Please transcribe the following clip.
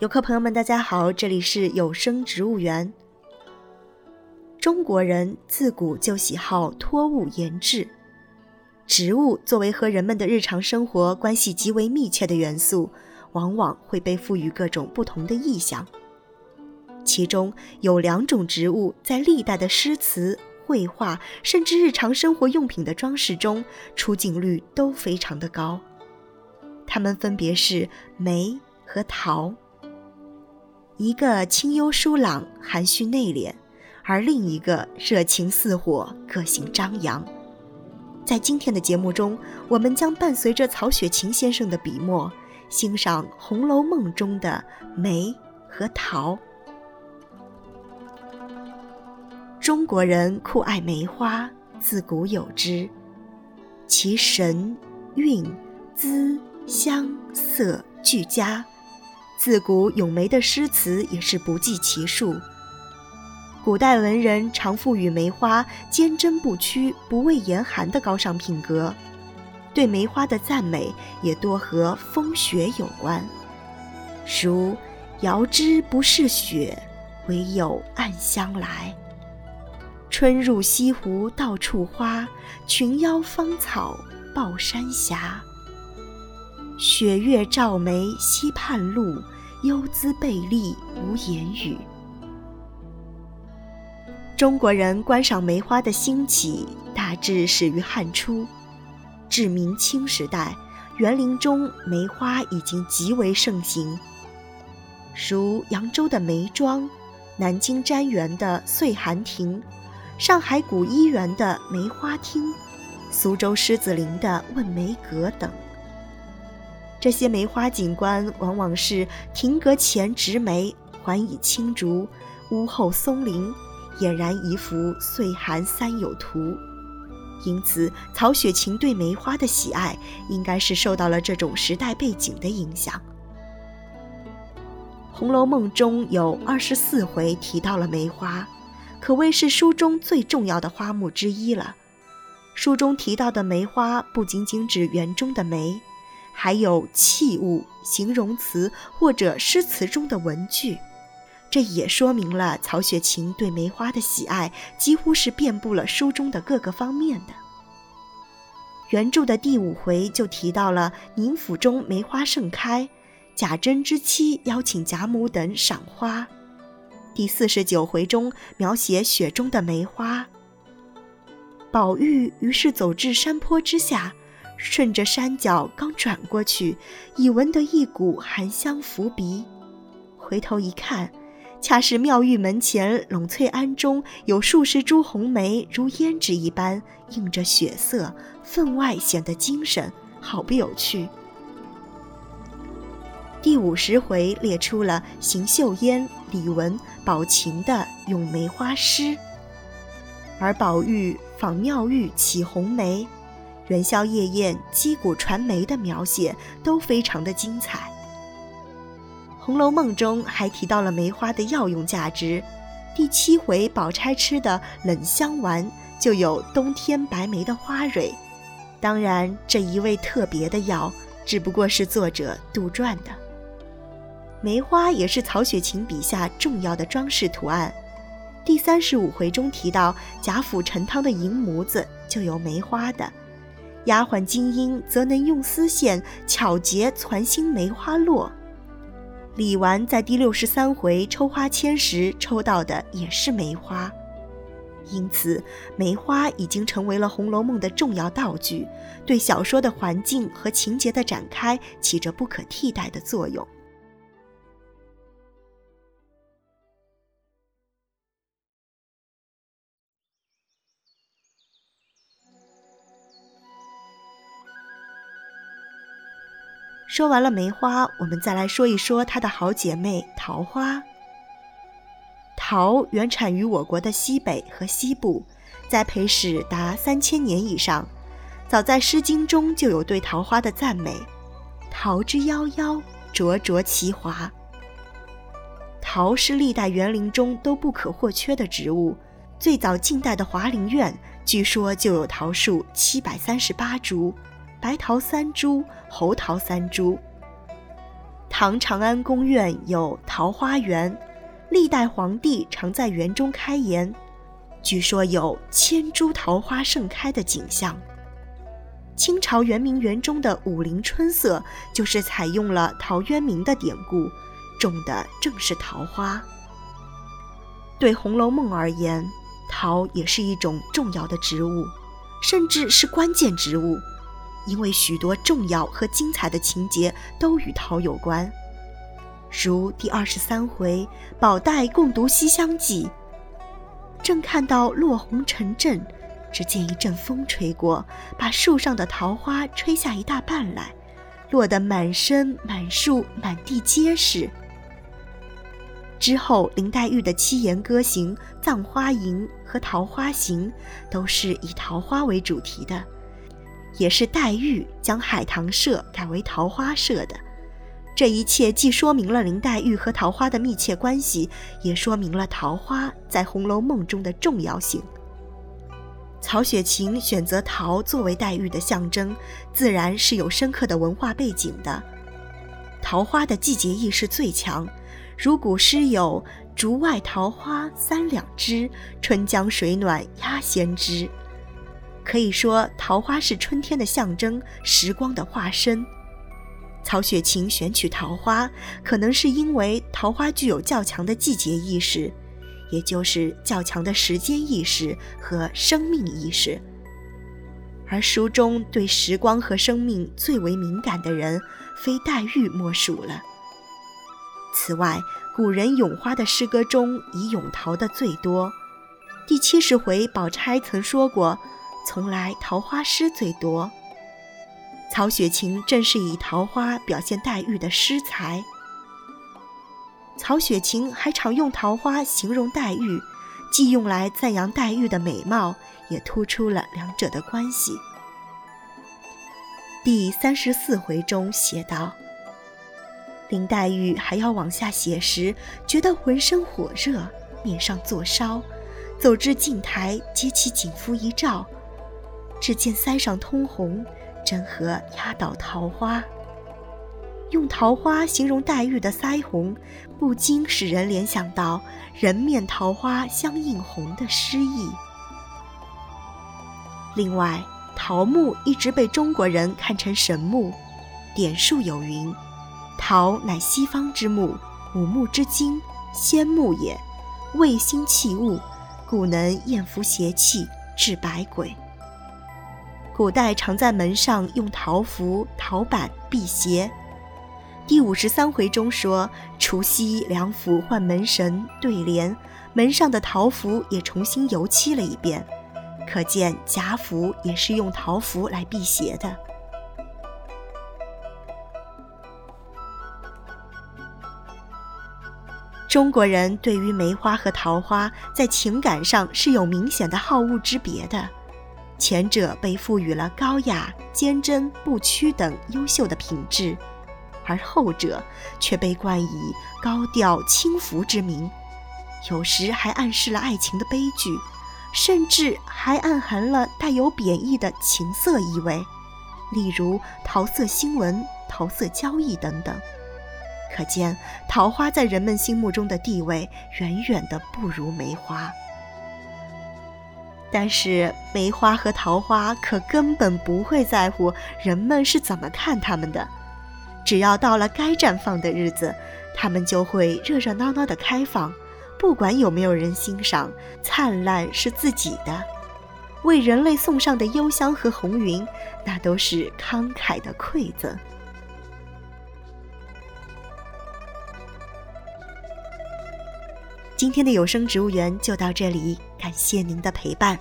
游客朋友们，大家好，这里是有声植物园。中国人自古就喜好托物言志，植物作为和人们的日常生活关系极为密切的元素，往往会被赋予各种不同的意象。其中有两种植物在历代的诗词、绘画，甚至日常生活用品的装饰中，出镜率都非常的高。它们分别是梅和桃。一个清幽疏朗、含蓄内敛，而另一个热情似火、个性张扬。在今天的节目中，我们将伴随着曹雪芹先生的笔墨，欣赏《红楼梦》中的梅和桃。中国人酷爱梅花，自古有之，其神韵、姿、香、色俱佳。自古咏梅的诗词也是不计其数。古代文人常赋予梅花坚贞不屈、不畏严寒的高尚品格，对梅花的赞美也多和风雪有关，如“遥知不是雪，唯有暗香来。春入西湖到处花，群妖芳草抱山霞。”雪月照梅溪畔路，幽姿贝丽无言语。中国人观赏梅花的兴起，大致始于汉初，至明清时代，园林中梅花已经极为盛行。如扬州的梅庄，南京瞻园的岁寒亭，上海古漪园的梅花厅，苏州狮子林的问梅阁等。这些梅花景观往往是亭阁前植梅，环以青竹，屋后松林，俨然一幅岁寒三友图。因此，曹雪芹对梅花的喜爱，应该是受到了这种时代背景的影响。《红楼梦》中有二十四回提到了梅花，可谓是书中最重要的花木之一了。书中提到的梅花，不仅仅指园中的梅。还有器物、形容词或者诗词中的文句，这也说明了曹雪芹对梅花的喜爱几乎是遍布了书中的各个方面的。原著的第五回就提到了宁府中梅花盛开，贾珍之妻邀请贾母等赏花。第四十九回中描写雪中的梅花，宝玉于是走至山坡之下。顺着山脚刚转过去，已闻得一股寒香拂鼻。回头一看，恰是妙玉门前栊翠庵中有数十株红梅，如胭脂一般映着雪色，分外显得精神，好不有趣。第五十回列出了邢岫烟、李文、宝琴的咏梅花诗，而宝玉访妙玉起红梅。元宵夜宴击鼓传梅的描写都非常的精彩。《红楼梦》中还提到了梅花的药用价值，第七回宝钗吃的冷香丸就有冬天白梅的花蕊。当然，这一味特别的药只不过是作者杜撰的。梅花也是曹雪芹笔下重要的装饰图案。第三十五回中提到贾府陈汤的银模子就有梅花的。丫鬟金英则能用丝线巧结攒心梅花落。李纨在第六十三回抽花签时抽到的也是梅花，因此梅花已经成为了《红楼梦》的重要道具，对小说的环境和情节的展开起着不可替代的作用。说完了梅花，我们再来说一说它的好姐妹桃花。桃原产于我国的西北和西部，栽培史达三千年以上。早在《诗经》中就有对桃花的赞美：“桃之夭夭，灼灼其华。”桃是历代园林中都不可或缺的植物。最早近代的华林院，据说就有桃树七百三十八株。白桃三株，红桃三株。唐长安宫苑有桃花源，历代皇帝常在园中开颜，据说有千株桃花盛开的景象。清朝圆明园中的武陵春色就是采用了陶渊明的典故，种的正是桃花。对《红楼梦》而言，桃也是一种重要的植物，甚至是关键植物，因为许多重要和精彩的情节都与桃有关。如第二十三回，宝黛共读《西厢记》，正看到落红成阵。只见一阵风吹过，把树上的桃花吹下一大半来，落得满身、满树、满地皆是。之后，林黛玉的七言歌行《葬花吟》和《桃花行》都是以桃花为主题的，也是黛玉将海棠社改为桃花社的。这一切既说明了林黛玉和桃花的密切关系，也说明了桃花在《红楼梦》中的重要性。曹雪芹选择桃作为黛玉的象征，自然是有深刻的文化背景的。桃花的季节意识最强，如古诗有“竹外桃花三两枝，春江水暖鸭先知”，可以说桃花是春天的象征，时光的化身。曹雪芹选取桃花，可能是因为桃花具有较强的季节意识。也就是较强的时间意识和生命意识，而书中对时光和生命最为敏感的人，非黛玉莫属了。此外，古人咏花的诗歌中以咏桃的最多。第七十回，宝钗曾说过：“从来桃花诗最多。”曹雪芹正是以桃花表现黛玉的诗才。曹雪芹还常用桃花形容黛玉，既用来赞扬黛玉的美貌，也突出了两者的关系。第三十四回中写道：“林黛玉还要往下写时，觉得浑身火热，面上作烧，走至镜台，揭起锦服一照，只见腮上通红，真和压倒桃花。”用桃花形容黛玉的腮红，不禁使人联想到“人面桃花相映红”的诗意。另外，桃木一直被中国人看成神木，典述有云：“桃乃西方之木，五木之精，仙木也，味辛气物，故能艳服邪气，治百鬼。”古代常在门上用桃符、桃板辟邪。第五十三回中说，除夕梁府换门神对联，门上的桃符也重新油漆了一遍，可见贾府也是用桃符来辟邪的。中国人对于梅花和桃花在情感上是有明显的好恶之别的，前者被赋予了高雅、坚贞、不屈等优秀的品质。而后者却被冠以高调轻浮之名，有时还暗示了爱情的悲剧，甚至还暗含了带有贬义的情色意味，例如桃色新闻、桃色交易等等。可见桃花在人们心目中的地位远远的不如梅花。但是梅花和桃花可根本不会在乎人们是怎么看他们的。只要到了该绽放的日子，它们就会热热闹闹的开放，不管有没有人欣赏，灿烂是自己的。为人类送上的幽香和红云，那都是慷慨的馈赠。今天的有声植物园就到这里，感谢您的陪伴。